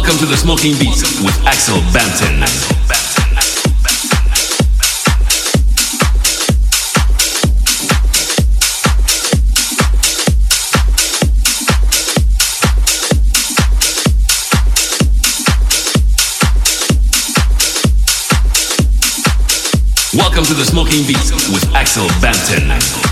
Welcome to the Smoking Beats with Axel Bampton. Welcome to the Smoking Beats with Axel Bampton.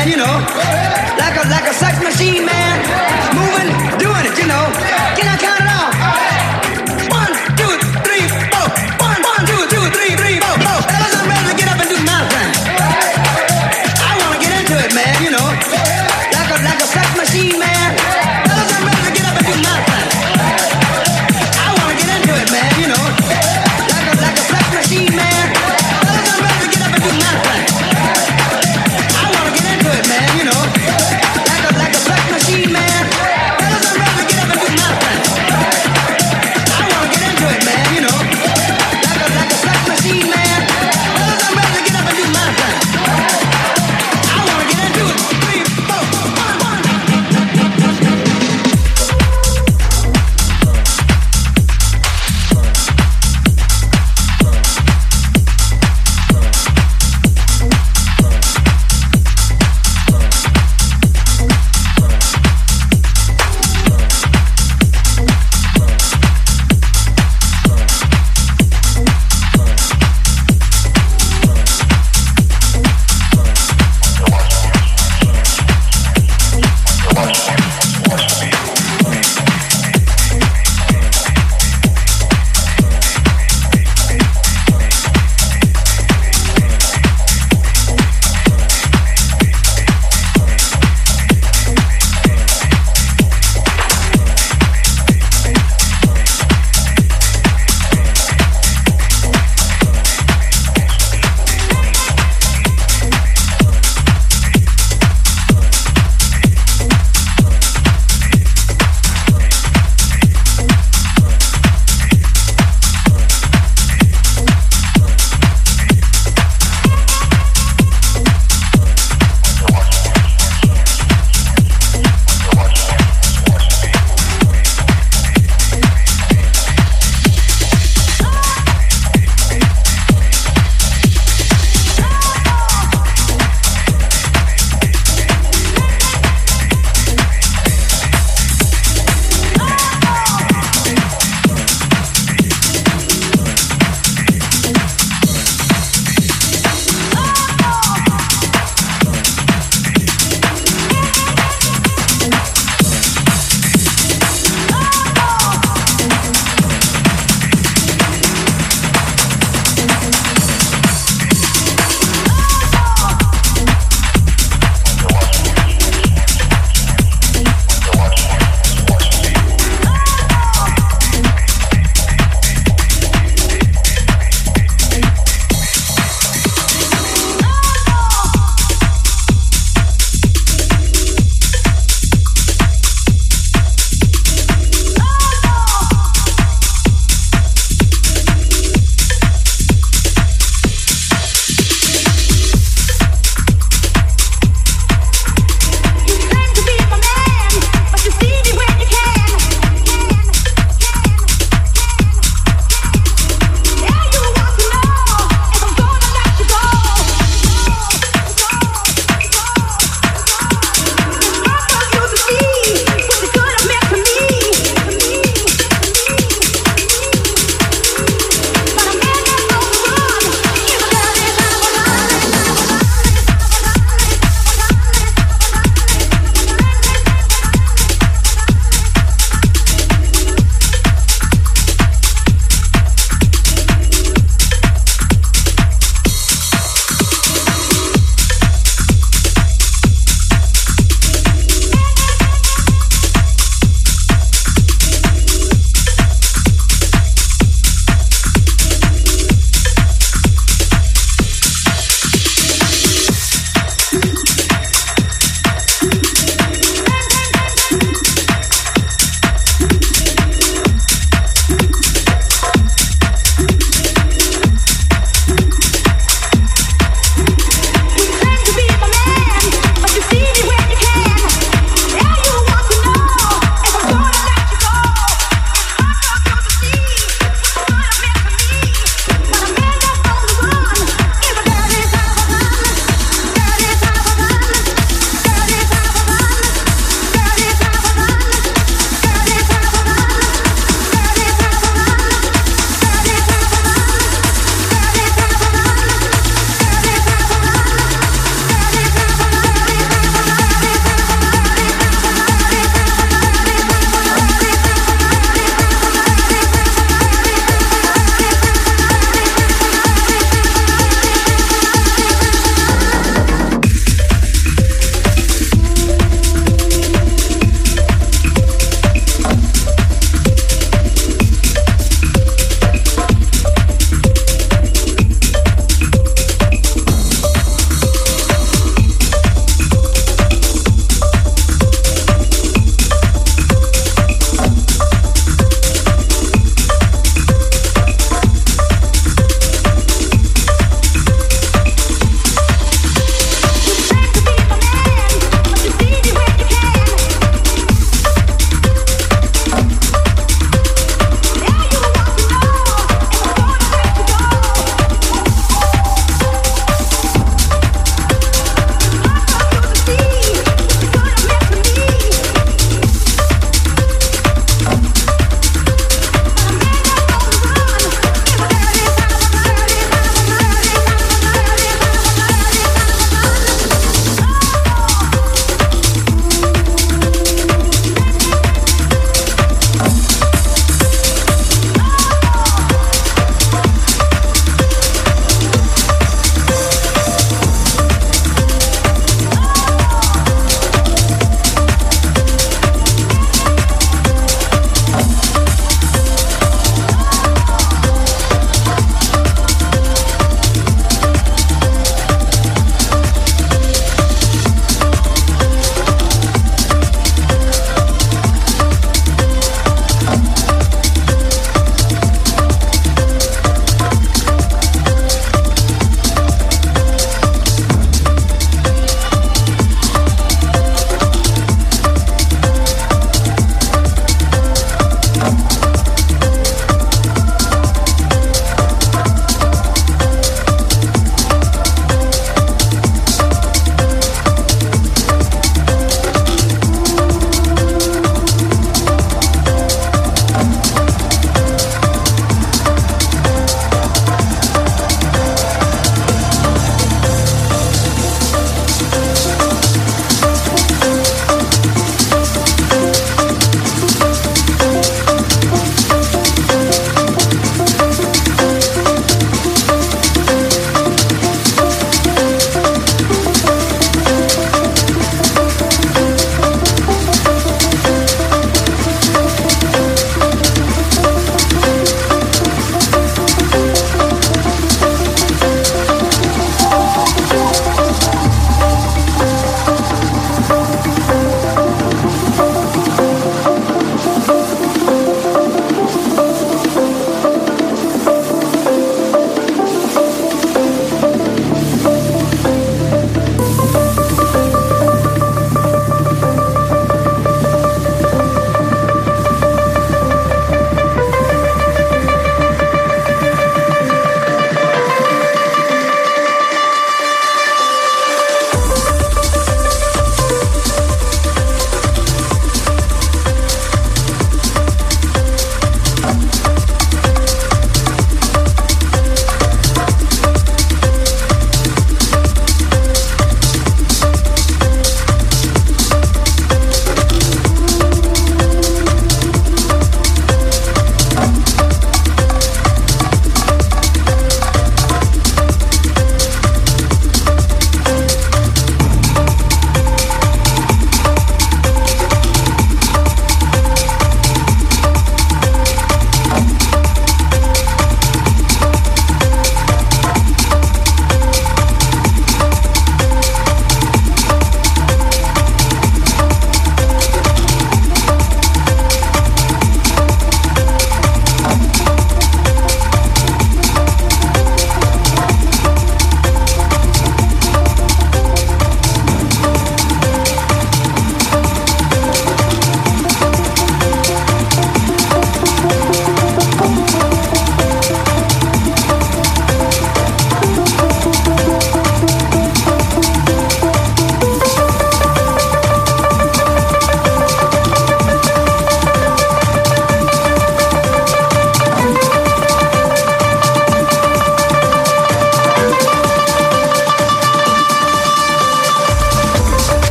man, you know. Like a like a sex machine man.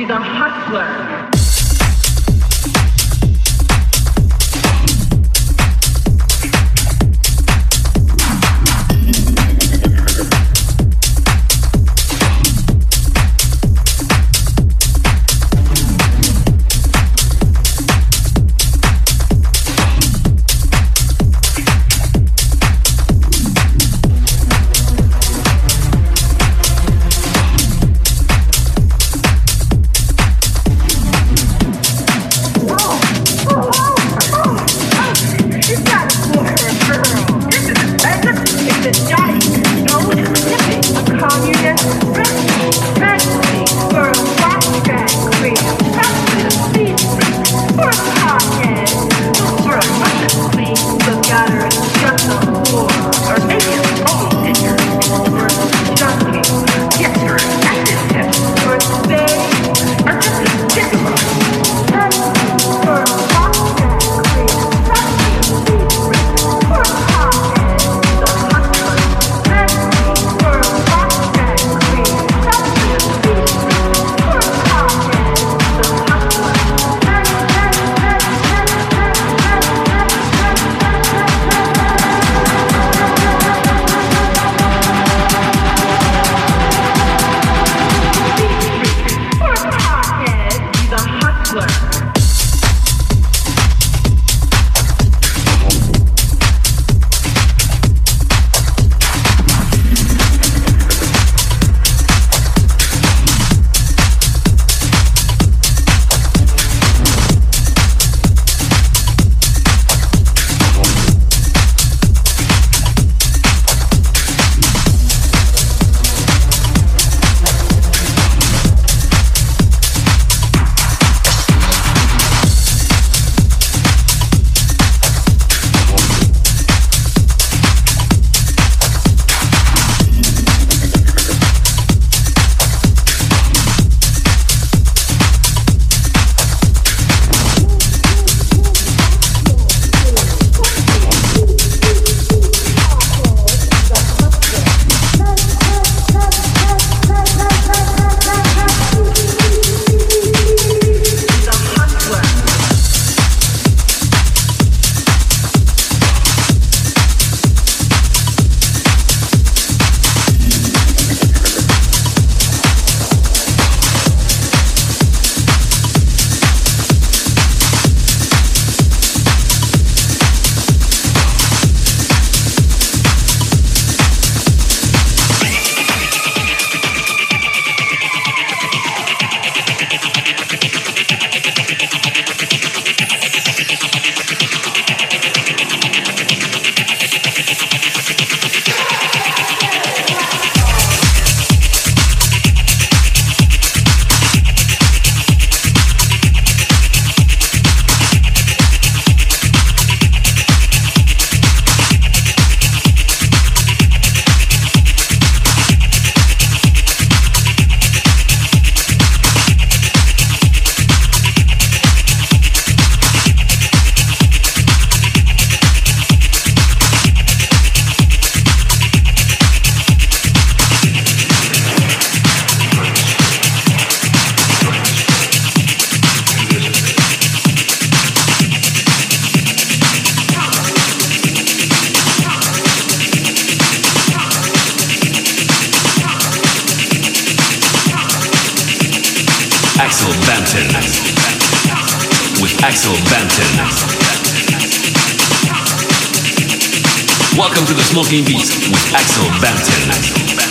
He's a hustler. Welcome to the Smoking Beats with Axel Banton.